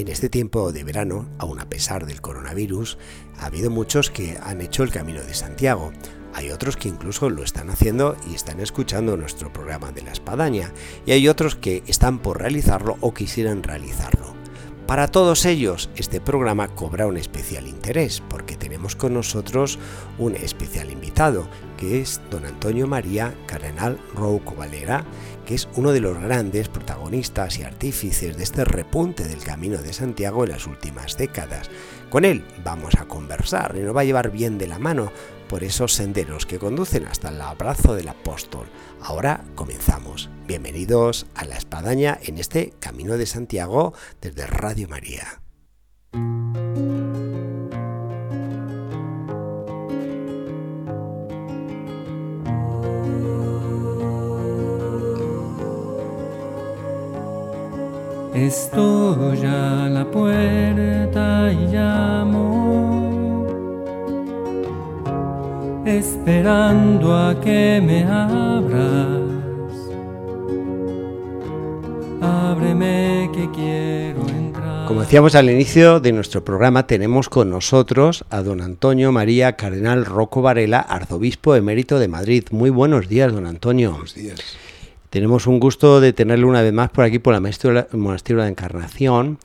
En este tiempo de verano, aun a pesar del coronavirus, ha habido muchos que han hecho el Camino de Santiago. Hay otros que incluso lo están haciendo y están escuchando nuestro programa de la espadaña. Y hay otros que están por realizarlo o quisieran realizarlo. Para todos ellos, este programa cobra un especial interés porque tenemos con nosotros un especial invitado, que es don Antonio María Cardenal Rouco Valera, que es uno de los grandes protagonistas y artífices de este repunte del Camino de Santiago en las últimas décadas. Con él vamos a conversar y nos va a llevar bien de la mano por esos senderos que conducen hasta el abrazo del apóstol. Ahora comenzamos. Bienvenidos a la espadaña en este Camino de Santiago desde Radio María. Estoy a la puerta y llamo, esperando a que me abras. Que quiero entrar. Como decíamos al inicio de nuestro programa, tenemos con nosotros a don Antonio María Cardenal Rocco Varela, arzobispo emérito de Madrid. Muy buenos días, don Antonio. Buenos días. Tenemos un gusto de tenerle una vez más por aquí por la Monasterio de la Encarnación.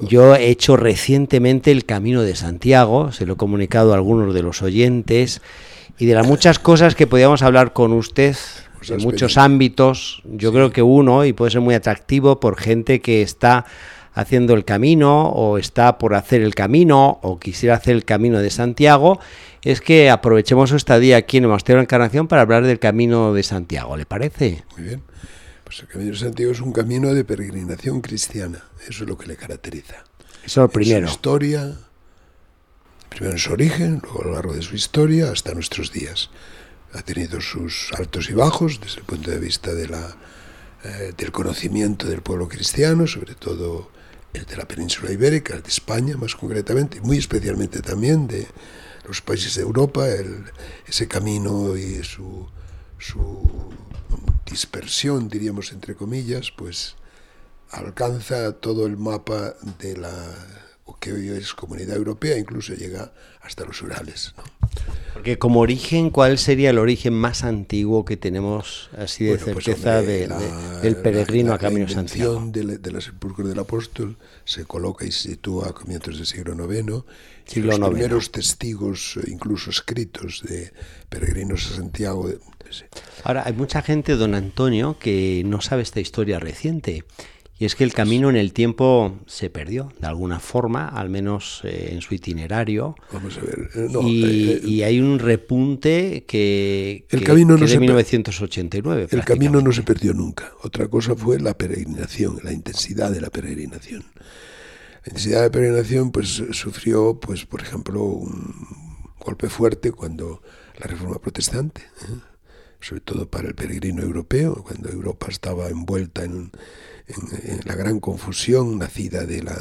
Yo he hecho recientemente el Camino de Santiago, se lo he comunicado a algunos de los oyentes, y de las muchas cosas que podíamos hablar con usted, en muchos ámbitos, yo creo que uno, y puede ser muy atractivo por gente que está haciendo el camino o está por hacer el camino o quisiera hacer el camino de Santiago, es que aprovechemos esta día aquí en el Monasterio de Encarnación para hablar del Camino de Santiago, ¿le parece? Muy bien. Pues el Camino de Santiago es un camino de peregrinación cristiana, eso es lo que le caracteriza. Eso es lo primero. En su historia, primero en su origen, luego a lo largo de su historia hasta nuestros días. Ha tenido sus altos y bajos desde el punto de vista de la, eh, del conocimiento del pueblo cristiano, sobre todo el de la península ibérica, el de España más concretamente, y muy especialmente también de, los países de Europa, ese camino y su, dispersión, diríamos entre comillas, pues alcanza todo el mapa de la que hoy es Comunidad Europea, incluso llega hasta los Urales. ¿no? Porque como origen, ¿cuál sería el origen más antiguo que tenemos así de bueno, certeza pues, hombre, de, la, de, del peregrino la, a Camino la Santiago? De la, de la sepulcro del apóstol se coloca y se sitúa a comienzos del siglo IX. Siglo los IX. primeros testigos, incluso escritos, de peregrinos a Santiago. Ahora, hay mucha gente, don Antonio, que no sabe esta historia reciente. Y es que el camino en el tiempo se perdió, de alguna forma, al menos eh, en su itinerario. Vamos a ver. eh, No, y, eh, y hay un repunte que, El que- camino que no es de se per- 1989. el camino no se perdió nunca. Otra cosa fue la peregrinación, la intensidad de la peregrinación. La intensidad de la peregrinación, pues, sufrió, pues, por ejemplo, un golpe fuerte cuando la reforma protestante, ¿eh? sobre todo para el peregrino europeo, cuando Europa estaba envuelta en, en- la gran confusión nacida de la,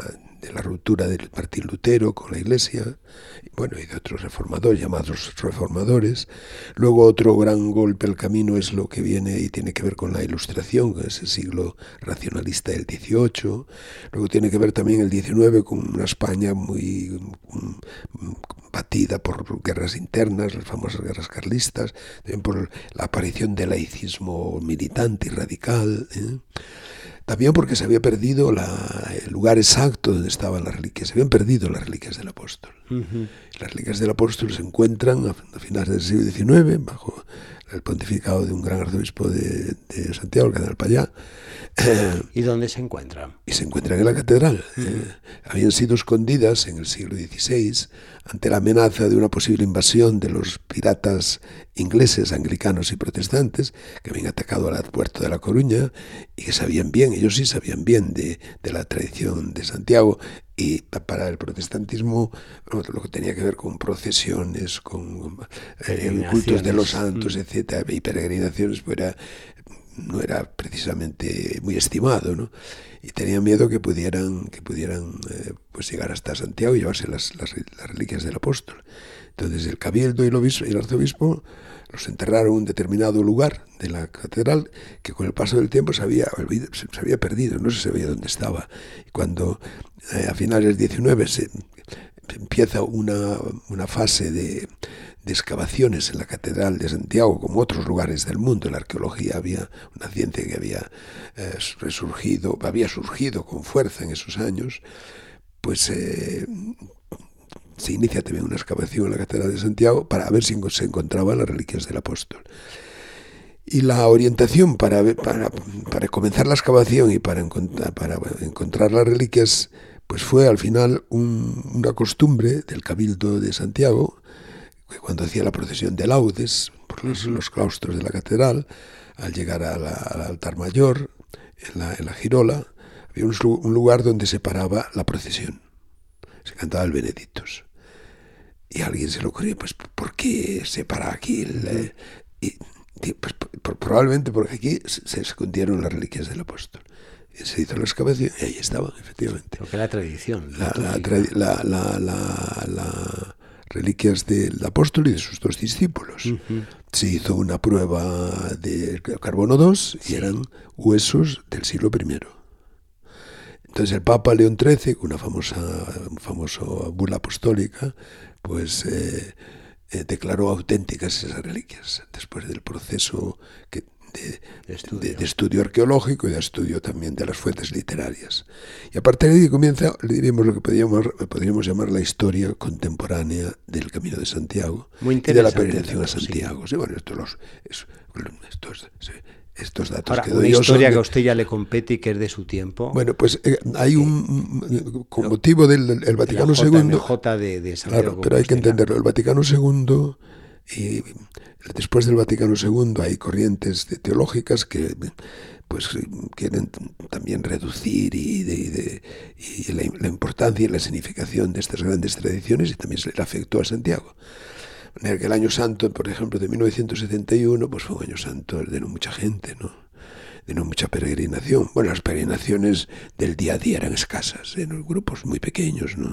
ruptura del Martín Lutero con la Iglesia, bueno, y de otros reformadores, llamados reformadores. Luego otro gran golpe al camino es lo que viene y tiene que ver con la Ilustración, con ese siglo racionalista del XVIII. Luego tiene que ver también el XIX con una España muy mm, batida por guerras internas, las famosas guerras carlistas, también por la aparición del laicismo militante y radical. ¿eh? También porque se había perdido la- el lugar exacto donde estaban las reliquias, se habían perdido las reliquias del apóstol. Las reliquias del apóstol se encuentran a, a finales del siglo XIX bajo el pontificado de un gran arzobispo de, de Santiago, el cardenal Payá, ¿Y dónde se encuentra? y se encuentran en la catedral. Eh, habían sido escondidas en el siglo XVI ante la amenaza de una posible invasión de los piratas ingleses, anglicanos y protestantes que habían atacado al puerto de La Coruña y que sabían bien, ellos sí sabían bien de, de la tradición de Santiago Y para el protestantismo, lo que tenía que ver con procesiones, con eh, cultos de los santos, mm. etcétera, y peregrinaciones, pues era, no era precisamente muy estimado, ¿no? Y tenía miedo que pudieran, que pudieran eh, pues llegar hasta Santiago y llevarse las, las, reliquias del apóstol. Entonces el cabildo y el, obispo, y el arzobispo los enterraron en un determinado lugar de la catedral que con el paso del tiempo se había, se había perdido, no se sabía dónde estaba. Y cuando eh, a finales del 19 se, empieza una, una fase de, excavaciones en la Catedral de Santiago, como otros lugares del mundo. La arqueología había una ciencia que había eh, resurgido, había surgido con fuerza en esos años, pues eh, se inicia también una excavación en la Catedral de Santiago para ver si se encontraban las reliquias del apóstol. Y la orientación para, para, para comenzar la excavación y para encontrar, para encontrar las reliquias, pues fue al final una costumbre del Cabildo de Santiago, que cuando hacía la procesión de laudes por los, claustros de la catedral, al llegar al altar mayor, en la, en la girola, había un, un lugar donde se paraba la procesión. Se cantaba el Benedictus. Y a alguien se le ocurrió, pues, ¿por qué se para aquí? El, y, pues, probablemente porque aquí se escondieron las reliquias del apóstol. Y se hizo la excavación y ahí estaban, efectivamente. Porque la tradición. La, la, la, la, reliquias del apóstol y de sus dos discípulos. Se hizo una prueba de carbono 2 y eran huesos del siglo I. Entonces el Papa León XIII, con una famosa, famosa bula apostólica, pues eh, eh, declaró auténticas esas reliquias después del proceso que, de, estudio. arqueológico y de estudio también de las fuentes literarias. Y a partir de ahí comienza, le diríamos lo que podríamos, podríamos llamar la historia contemporánea del Camino de Santiago y de la peregrinación a Santiago. Sí. bueno, esto, los, es, esto estos datos que doy una historia que a usted ya le compete y que es de su tiempo. Bueno, pues eh, hay un con motivo del el Vaticano II. De, de claro, pero hay que entenderlo. El Vaticano II y después del Vaticano II hay corrientes teológicas que pues quieren también reducir y, de, y la, la, importancia y la significación de estas grandes tradiciones y también se le afectó a Santiago que el año santo, por ejemplo, de 1971, pues fue un año santo de no mucha gente, ¿no? De no mucha peregrinación. Bueno, las peregrinaciones del día a día eran escasas, en grupos muy pequeños, ¿no?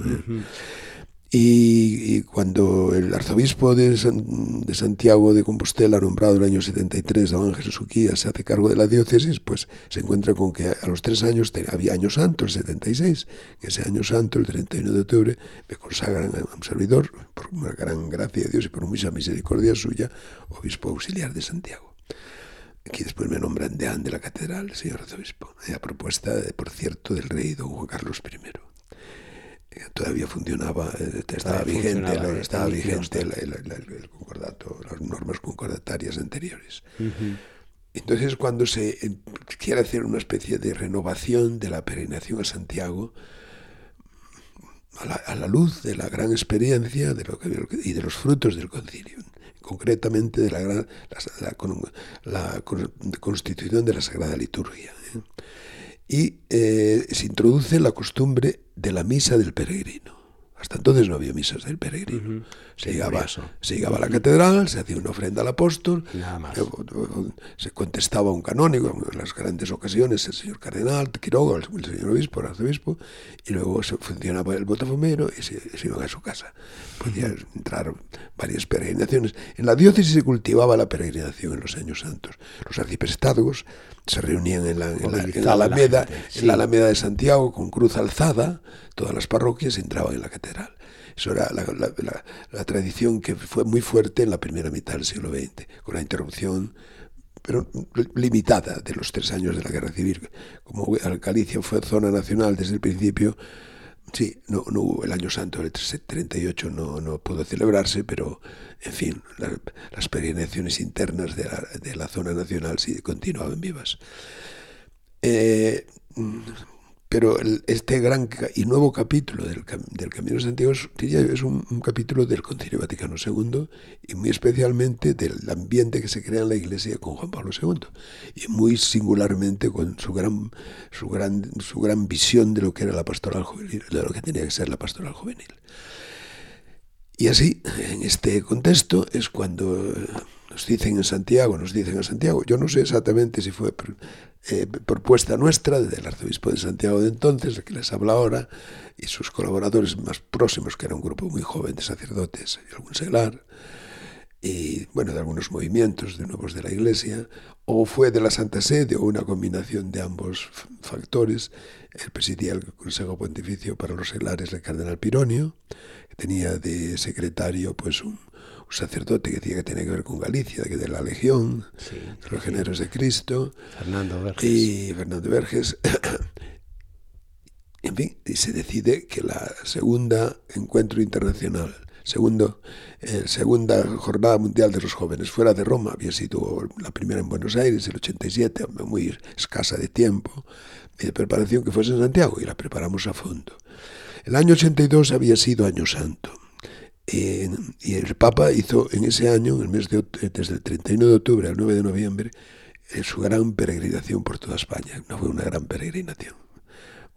Y, cuando el arzobispo de, de, Santiago de Compostela, nombrado el año 73, Don Ángel Suquía, se hace cargo de la diócesis, pues se encuentra con que a los tres años había año santo, el 76. En ese año santo, el 31 de octubre, me consagran a un servidor, por una gran gracia de Dios y por mucha misericordia suya, obispo auxiliar de Santiago. Aquí después me nombran deán de la catedral, señor arzobispo, a propuesta, por cierto, del rey don Juan Carlos I todavía funcionaba, eh, estaba vigente, estaba vigente el, concordato, las normas concordatarias anteriores. Entonces, cuando se eh, quiere hacer una especie de renovación de la peregrinación a Santiago, a la, luz de la gran experiencia de lo que, y de los frutos del concilio, concretamente de la, gran, la, constitución de la Sagrada Liturgia. ¿eh? y eh, se introduce la costumbre de la misa del peregrino. Hasta entonces no había misas del peregrino. se, llegaba, se, llegaba, a la catedral, se hacía una ofrenda al apóstol, se contestaba un canónigo, en las grandes ocasiones el señor cardenal, Quiroga, el, señor obispo, el arzobispo, y luego se funcionaba el botafomero y se, se iban a su casa. Podían entrar varias peregrinaciones. En la diócesis se cultivaba la peregrinación en los años santos. Los arciprestazgos se reunían en la, Alameda, en la Alameda de Santiago con cruz alzada, todas las parroquias entraban en la catedral. Eso era la, tradición que fue muy fuerte en la primera mitad del siglo XX, con la interrupción pero limitada de los tres años de la Guerra Civil. Como Galicia fue zona nacional desde el principio, Sí, no, el año santo del 38, no, no pudo celebrarse, pero en fin, las peregrinaciones internas de la, de zona nacional sí continuaban vivas. Eh, pero este gran y nuevo capítulo del, Camino de Santiago es, un, capítulo del Concilio Vaticano II y muy especialmente del ambiente que se crea en la Iglesia con Juan Pablo II y muy singularmente con su gran, su gran, su gran visión de lo que era la pastoral juvenil, de lo que tenía que ser la pastoral juvenil. Y así, en este contexto, es cuando nos dicen en Santiago, nos dicen en Santiago, yo no sé exactamente si fue eh, propuesta nuestra del arzobispo de Santiago de entonces, que les habla ahora, y sus colaboradores más próximos, que era un grupo muy joven de sacerdotes y algún seglar, y bueno, de algunos movimientos de nuevos de la Iglesia, o fue de la Santa Sede, o una combinación de ambos factores. Él presidía el Consejo Pontificio para los Seglares el Cardenal Pironio, que tenía de secretario pues un, un sacerdote que decía que tenía que ver con Galicia, que de la Legión, Sí, de los Generos de Cristo, Fernando Verges. y Fernando Verges. en fin, y se decide que la segunda encuentro internacional, segundo, eh, segunda jornada mundial de los jóvenes fuera de Roma, había sido la primera en Buenos Aires, el 87, muy escasa de tiempo, y de preparación que fuese en Santiago, y la preparamos a fondo. El año 82 había sido año santo. Y el Papa hizo en ese año, en el mes de, desde el 31 de octubre al 9 de noviembre, eh, su gran peregrinación por toda España. No fue una gran peregrinación.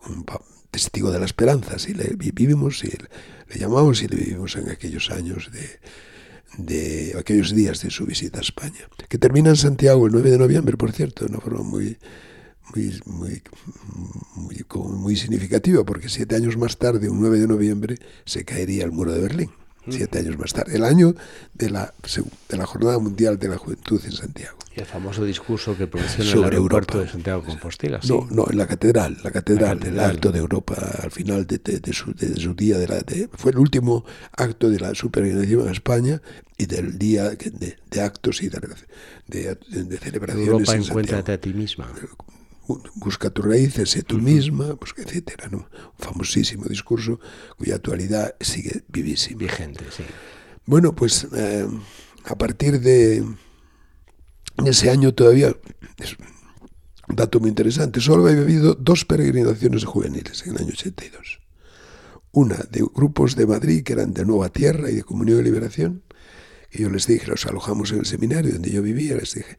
Un testigo de la esperanza, sí, le vivimos, sí, le llamamos y le vivimos en aquellos años de, de aquellos días de su visita a España, que termina en Santiago el 9 de noviembre, por cierto, de una forma muy, muy, muy, muy, muy significativa, porque siete años más tarde, un 9 de noviembre, se caería el muro de Berlín siete años más tarde, el año de la, de la Jornada Mundial de la Juventud en Santiago. Y el famoso discurso que pronunció en el aeropuerto Europa. de Santiago Compostela. ¿sí? No, no, en la catedral, la catedral, del Alto de Europa, al final de, de, de, su, de su, día, de la, fue el último acto de la su peregrinación a España y del día de, actos y de, celebraciones. Europa, encuéntrate a ti misma busca tus raíces, sé tú misma, pues, etcétera, ¿no? Un famosísimo discurso cuya actualidad sigue vivísima. Vigente, sí. Bueno, pues eh, a partir de ese año todavía, es un dato muy interesante, solo había habido dos peregrinaciones juveniles en el año 82. Una de grupos de Madrid que eran de Nueva Tierra y de Comunión y Liberación, y yo les dije, los alojamos en el seminario donde yo vivía, les dije,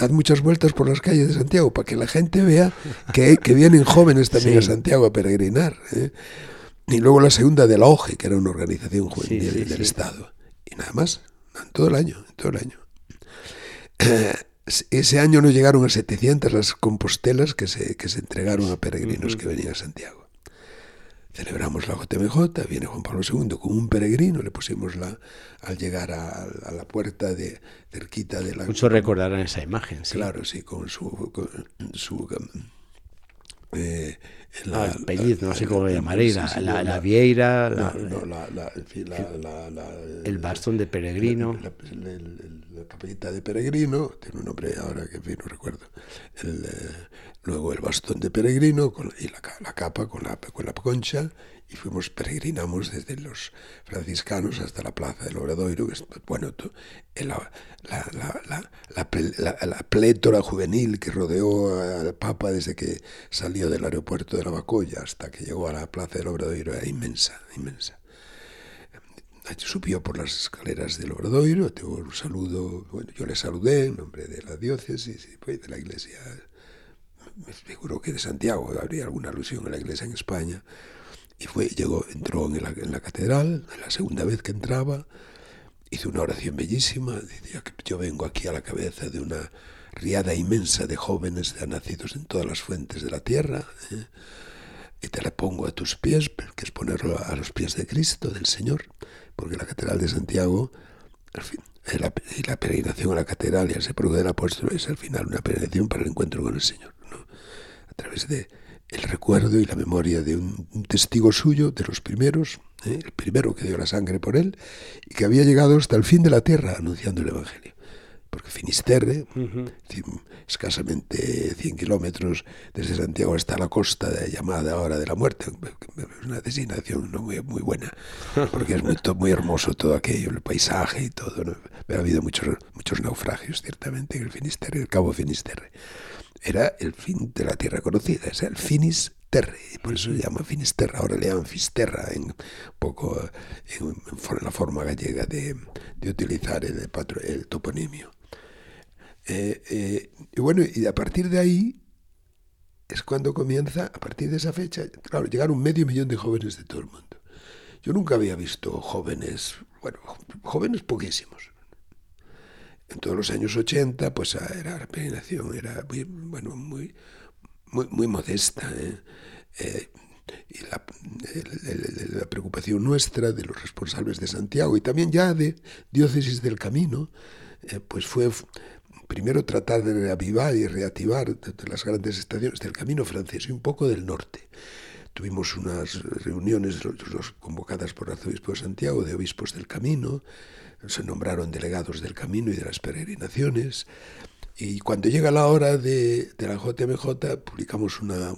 dad muchas vueltas por las calles de Santiago para que la gente vea que, que vienen jóvenes también sí. a Santiago a peregrinar. ¿eh? Y luego la segunda de la OGE, que era una organización juvenil sí, sí, del Estado. Y nada más, en todo el año, en todo el año. Eh, ese año no llegaron a 700 las compostelas que se, que se entregaron a peregrinos uh -huh. que venían a Santiago. Celebramos la JMJ, viene Juan Pablo II con un peregrino, le pusimos la al llegar a, a la puerta de cerquita de la... Muchos recordarán esa imagen, sí. Claro, sí, con su... Con su eh, la, ah, el pelliz, no sé cómo le llamaré, la, sí, la, la, vieira, la, no, la, el bastón de peregrino, la, capellita de peregrino, tiene un nombre ahora que en no recuerdo, el, eh, luego el bastón de peregrino con, y la, capa con la, con la concha, y fuimos, peregrinamos desde los franciscanos hasta la plaza del Obradoiro, que es, bueno, la, la, la, la, la, plétora juvenil que rodeó al Papa desde que salió del aeropuerto de la Bacoya hasta que llegó a la plaza del Obradoiro era inmensa, inmensa. Subió por las escaleras del Obradoiro, tuvo un saludo, bueno, yo le saludé en nombre de la diócesis y de la iglesia, me figuro que de Santiago, habría alguna alusión a la iglesia en España, y fue, llegó, entró en la, catedral, la segunda vez que entraba, hizo una oración bellísima, decía que yo vengo aquí a la cabeza de una riada inmensa de jóvenes nacidos en todas las fuentes de la tierra, ¿eh? Y te la pongo a tus pies, que es ponerlo a los pies de Cristo, del Señor, porque la Catedral de Santiago, al fin, la, y la peregrinación a la catedral y al sepulcro del apóstol es al final una peregrinación para el encuentro con el Señor, ¿no? a través de el recuerdo y la memoria de un, un testigo suyo, de los primeros, ¿eh? el primero que dio la sangre por él, y que había llegado hasta el fin de la tierra anunciando el Evangelio. Finisterre, uh -huh. escasamente 100 kilómetros desde Santiago hasta la costa de, llamada Hora de la Muerte, es una designación no muy, muy buena, porque es muy, muy hermoso todo aquello, el paisaje y todo. ¿no? Ha habido muchos, muchos naufragios, ciertamente, en el Finisterre, el Cabo Finisterre era el fin de la tierra conocida, es el finis Finisterre, por eso se llama Finisterra, ahora le llaman Fisterra, en, poco en, la forma gallega de, utilizar el, el toponimio. Eh, eh, y bueno, y a partir de ahí es cuando comienza, a partir de esa fecha, claro, llegaron medio millón de jóvenes de todo el mundo. Yo nunca había visto jóvenes, bueno, jóvenes poquísimos. En todos los años 80, pues ah, era la peregrinación, era muy, bueno, muy, muy, modesta. ¿eh? Y la, preocupación nuestra de los responsables de Santiago y también ya de Diócesis del Camino, pues fue primero tratar de reavivar y reactivar las grandes estaciones del Camino francés y un poco del norte. Tuvimos unas reuniones convocadas por el arzobispo de Santiago, de obispos del Camino, se nombraron delegados del Camino y de las peregrinaciones. Y cuando llega la hora de, la JMJ, publicamos una,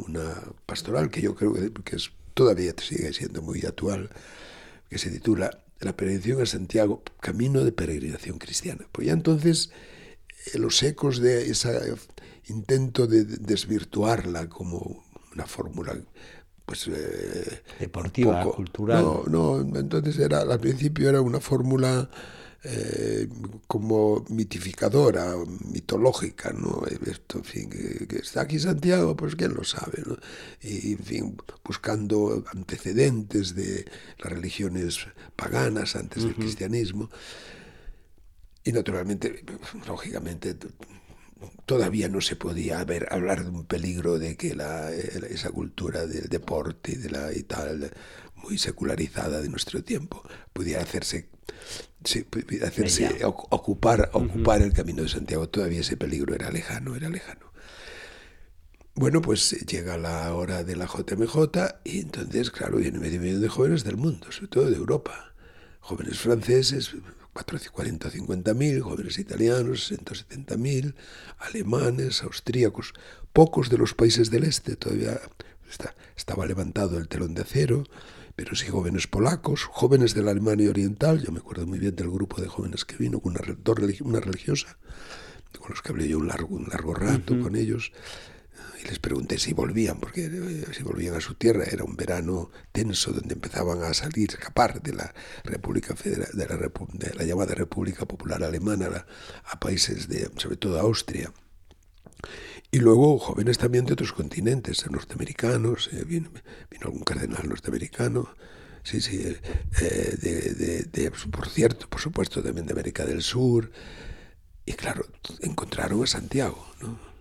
pastoral que yo creo que, es, todavía sigue siendo muy actual, que se titula La peregrinación a Santiago, Camino de Peregrinación Cristiana. Pues ya entonces los ecos de ese intento de desvirtuarla como una fórmula pues eh, deportiva, cultural. No, no, entonces era al principio era una fórmula eh, como mitificadora, mitológica, ¿no? Esto, en fin, que, está aquí Santiago, pues quién lo sabe, ¿no? Y, en fin, buscando antecedentes de las religiones paganas antes del cristianismo. Y naturalmente, lógicamente, todavía no se podía ver, hablar de un peligro de que la, esa cultura del deporte de la, y tal, muy secularizada de nuestro tiempo, pudiera hacerse, hacerse ocupar, ocupar el camino de Santiago. Todavía ese peligro era lejano, era lejano. Bueno, pues llega la hora de la JMJ y entonces, claro, viene medio millón de jóvenes del mundo, sobre todo de Europa. Jóvenes franceses, 40 o 50 mil, jóvenes italianos, 170 mil, alemanes, austríacos, pocos de los países del este, todavía estaba levantado el telón de acero, pero sí jóvenes polacos, jóvenes de la Alemania Oriental, yo me acuerdo muy bien del grupo de jóvenes que vino con una, una religiosa, con los que hablé yo un largo, un largo rato con ellos, y les pregunté si volvían, porque eh, si volvían a su tierra era un verano tenso donde empezaban a salir, escapar de la República Federal, de la, de la llamada República Popular Alemana a, países de, sobre todo a Austria. Y luego jóvenes también de otros continentes, norteamericanos, eh, vino, algún cardenal norteamericano, sí, sí, eh, de, de, por cierto, por supuesto, también de América del Sur. Y claro, encontraron a Santiago, ¿no?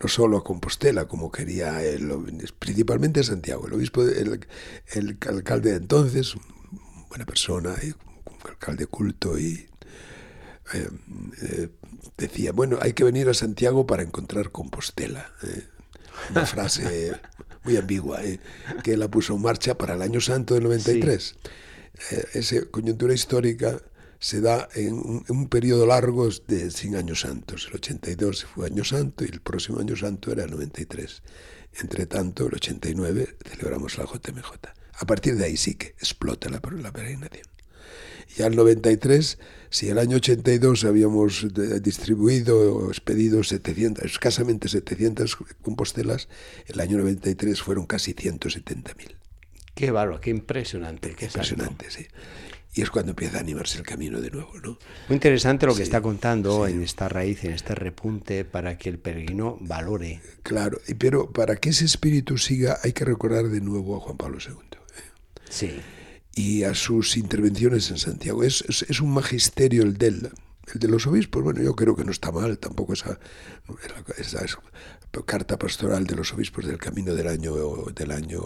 No solo a Compostela, como quería él, principalmente a Santiago. El obispo, el, el alcalde de entonces, buena persona, un alcalde culto, y eh, eh, decía, bueno, hay que venir a Santiago para encontrar Compostela. Eh". Una frase muy ambigua, que la puso en marcha para el año santo del 93. esa coyuntura histórica se da en un, periodo largo de 100 años santos. El 82 fue año santo y el próximo año santo era el 93. Entre tanto, el 89 celebramos la JMJ. A partir de ahí sí que explota la, la peregrinación. Ya el 93, si el año 82 habíamos distribuido o expedido 700, escasamente 700 compostelas, el año 93 fueron casi 170.000. Qué bárbaro, qué impresionante. Qué impresionante, sí y es cuando empieza a animarse el camino de nuevo. ¿no? Muy interesante lo que está contando en esta raíz, en este repunte, para que el peregrino valore. Claro, pero para que ese espíritu siga hay que recordar de nuevo a Juan Pablo II. ¿eh? Sí. Y a sus intervenciones en Santiago. Es, es, un magisterio el de El de los obispos, bueno, yo creo que no está mal, tampoco esa, esa, esa carta pastoral de los obispos del camino del año, del año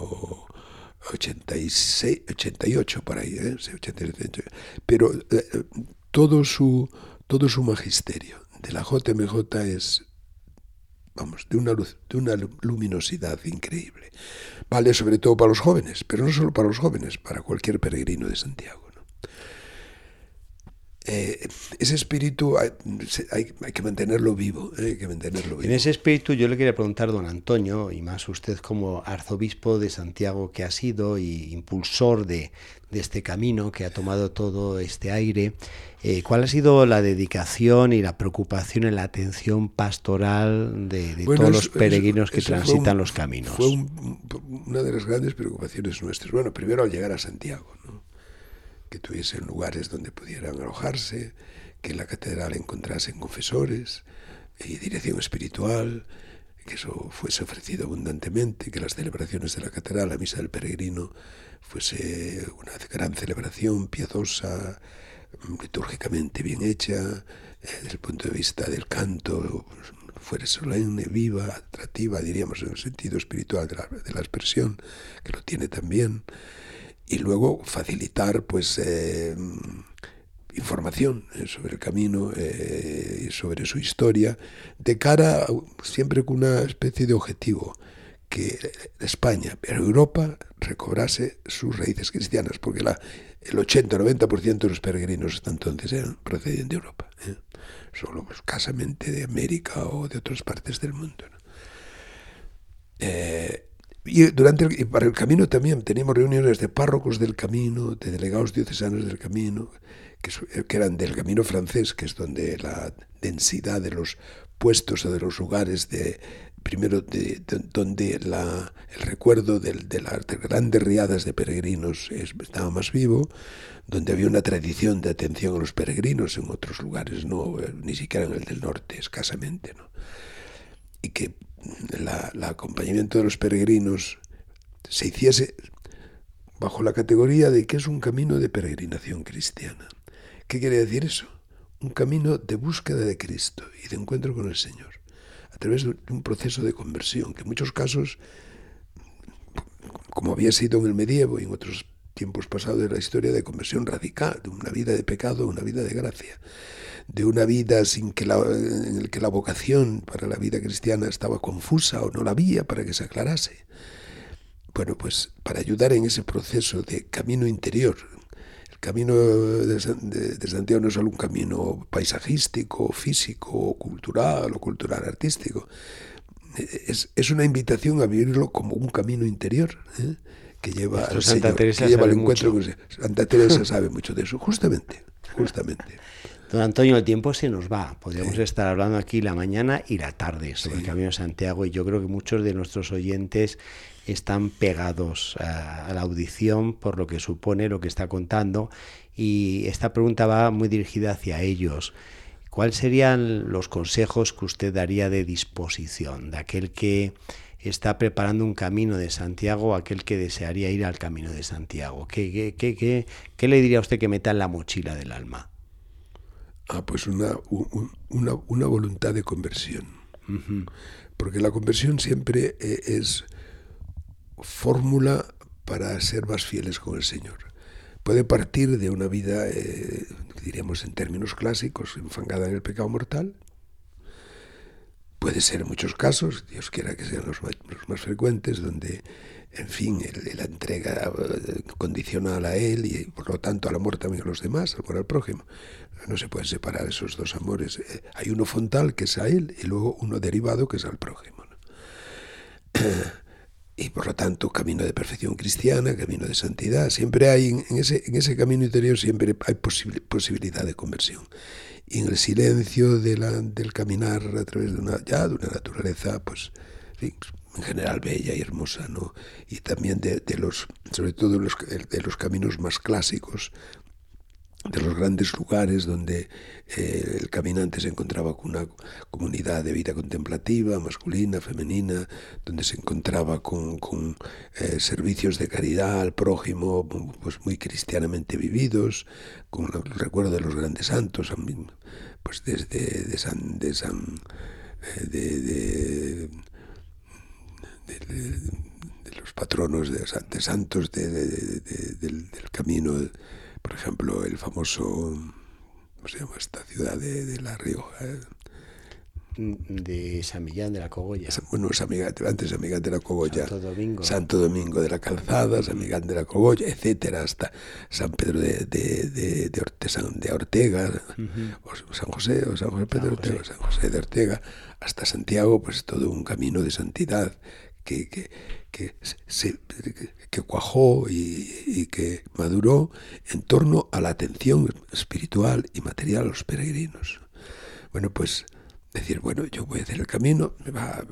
86, 88 por ahí, ¿eh? pero eh, todo, su, todo su magisterio de la JMJ es, vamos, de una, luz, de una luminosidad increíble. Vale sobre todo para los jóvenes, pero no solo para los jóvenes, para cualquier peregrino de Santiago. Eh, ese espíritu hay, hay, que mantenerlo vivo, eh, hay que mantenerlo vivo. En ese espíritu yo le quería preguntar, don Antonio, y más usted como arzobispo de Santiago que ha sido y impulsor de, de este camino que ha tomado todo este aire, eh, ¿cuál ha sido la dedicación y la preocupación en la atención pastoral de, de todos los peregrinos que transitan los caminos? Fue una de las grandes preocupaciones nuestras. Bueno, primero al llegar a Santiago, ¿no? Que tuviesen lugares donde pudieran alojarse, que en la catedral encontrasen confesores y dirección espiritual, que eso fuese ofrecido abundantemente, que las celebraciones de la catedral, la misa del peregrino, fuese una gran celebración piadosa, litúrgicamente bien hecha, eh, desde el punto de vista del canto, fuera solemne, viva, atractiva, diríamos en el sentido espiritual de la, de la expresión, que lo tiene también y luego facilitar pues eh, información eh, sobre el camino eh, y sobre su historia de cara siempre con una especie de objetivo que España, pero Europa recobrase sus raíces cristianas, porque la, el 80-90% de los peregrinos hasta entonces eran, procedían de Europa, solo escasamente de América o de otras partes del mundo. Y durante el, para el camino también teníamos reuniones de párrocos del camino, de delegados diocesanos del camino, que, que, eran del camino francés, que es donde la densidad de los puestos o de los lugares de primero de, de, donde la, el recuerdo de, las grandes riadas de peregrinos es, estaba más vivo, donde había una tradición de atención a los peregrinos en otros lugares, no ni siquiera en el del norte, escasamente, ¿no? y que el acompañamiento de los peregrinos se hiciese bajo la categoría de que es un camino de peregrinación cristiana. ¿Qué quiere decir eso? Un camino de búsqueda de Cristo y de encuentro con el Señor, a través de un proceso de conversión, que en muchos casos, como había sido en el medievo y en otros tiempos pasados de la historia, de conversión radical, de una vida de pecado una vida de gracia de una vida la, en el que la vocación para la vida cristiana estaba confusa o no la había para que se aclarase. Bueno, pues para ayudar en ese proceso de camino interior, el camino de Santiago no es solo un camino paisajístico, físico, cultural o cultural artístico, es, es, una invitación a vivirlo como un camino interior. ¿eh? Que lleva al Santa Señor, Teresa que lleva sabe al encuentro mucho. con Santa Teresa sabe mucho de eso, justamente, justamente. Don Antonio, el tiempo se nos va. Podríamos Sí. estar hablando aquí la mañana y la tarde sobre Sí. el Camino de Santiago y yo creo que muchos de nuestros oyentes están pegados a, a la audición por lo que supone lo que está contando y esta pregunta va muy dirigida hacia ellos. ¿Cuáles serían los consejos que usted daría de disposición de aquel que está preparando un camino de Santiago, aquel que desearía ir al camino de Santiago? ¿Qué, qué, qué, qué, qué le diría a usted que meta en la mochila del alma? Ah, pues una, un- una, una voluntad de conversión. Porque la conversión siempre eh, es fórmula para ser más fieles con el Señor. Puede partir de una vida, eh, diríamos en términos clásicos, enfangada en el pecado mortal. Puede ser muchos casos, Dios quiera que sean los más, frecuentes, donde, en fin, el- la entrega eh, condicional a Él y por lo tanto al amor también a los demás, al amor al prójimo. No se pueden separar esos dos amores. Eh, Hay uno frontal que es a Él y luego uno derivado que es al prójimo. y por lo tanto camino de perfección cristiana, camino de santidad. Siempre hay en ese, en ese camino interior siempre hay posibil- posibilidad de conversión. Y en el silencio de la, del caminar a través de una, ya de una naturaleza, pues, en general bella y hermosa, ¿no? Y también de, de los, sobre todo los, de los caminos más clásicos, de los grandes lugares donde eh, el caminante se encontraba con una comunidad de vida contemplativa, masculina, femenina, donde se encontraba con, con eh, servicios de caridad al prójimo, pues muy cristianamente vividos, con el recuerdo de los grandes santos, pues desde de San, de San, eh, de, de, los patronos de, san- de santos de- de- de- de- del, del camino, por ejemplo, el famoso, ¿cómo se llama esta ciudad de, de La Rioja? Eh, de San Millán de la Cogolla. Bueno, San Miguel, antes San Miguel de la Cogolla. Santo Domingo. Santo Domingo de la Calzada, San Miguel de la Cogolla, etcétera, hasta San Pedro de, de, de, de Ortega, de Ortega uh -huh. o San José, o San José Pedro San José. Ortega, San José de Ortega, hasta Santiago, pues todo un camino de santidad que, que, que se, que cuajó y, y, que maduró en torno a la atención espiritual y material a los peregrinos. Bueno, pues decir, bueno, yo voy a hacer el camino, me va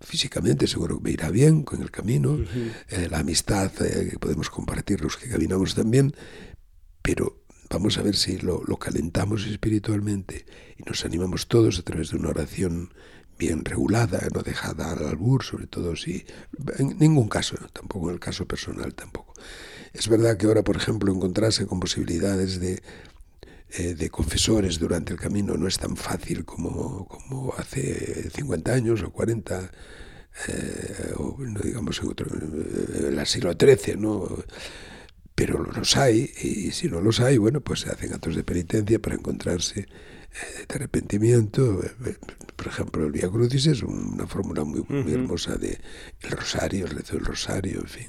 físicamente seguro que me irá bien con el camino, uh -huh. eh, la amistad eh, que podemos compartir los que caminamos también, pero vamos a ver si lo, lo, calentamos espiritualmente y nos animamos todos a través de una oración bien regulada, no dejada al albur, sobre todo si... En ningún caso, tampoco en el caso personal tampoco. Es verdad que ahora, por ejemplo, encontrarse con posibilidades de, eh, de confesores durante el camino no es tan fácil como, como hace 50 años o 40, eh, o no digamos en, otro, en el siglo XIII, ¿no? pero los hay, y si no los hay, bueno, pues se hacen actos de penitencia para encontrarse eh, de arrepentimiento. Por ejemplo, el Via Crucis es una fórmula muy, muy hermosa de el rosario, el rezo del rosario, en fin.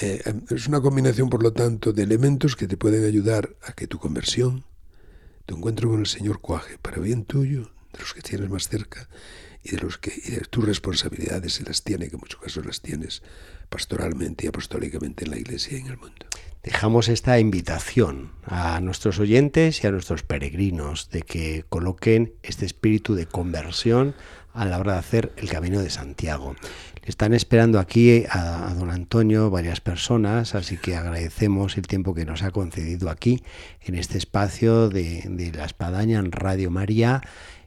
Eh, es una combinación, por lo tanto, de elementos que te pueden ayudar a que tu conversión, tu encuentro con el Señor cuaje para bien tuyo, de los que tienes más cerca y de los que y de tus responsabilidades si las tiene, que en muchos casos las tienes pastoralmente y apostólicamente en la Iglesia y en el mundo. Dejamos esta invitación a nuestros oyentes y a nuestros peregrinos de que coloquen este espíritu de conversión a la hora de hacer el camino de Santiago. Le están esperando aquí a, don Antonio varias personas, así que agradecemos el tiempo que nos ha concedido aquí en este espacio de la espadaña en Radio María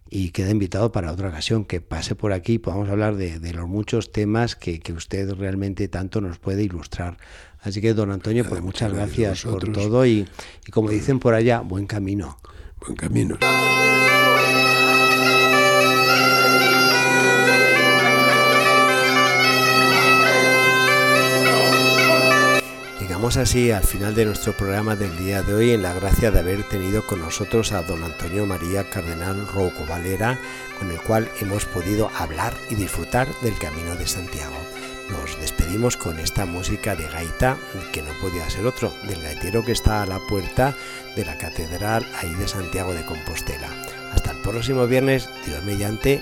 y queda invitado para otra ocasión que pase por aquí y podamos hablar de, de los muchos temas que, que, usted realmente tanto nos puede ilustrar. Así que, don Antonio, pues muchas gracias por todo y, y como dicen por allá, buen camino. Buen camino. Llegamos así al final de nuestro programa del día de hoy en la gracia de haber tenido con nosotros a don Antonio María Cardenal Roco Valera, con el cual hemos podido hablar y disfrutar del Camino de Santiago. Nos despedimos con esta música de gaita, que no podía ser otro, del gaitero que está a la puerta de la Catedral ahí de Santiago de Compostela. Hasta el próximo viernes, Dios mediante,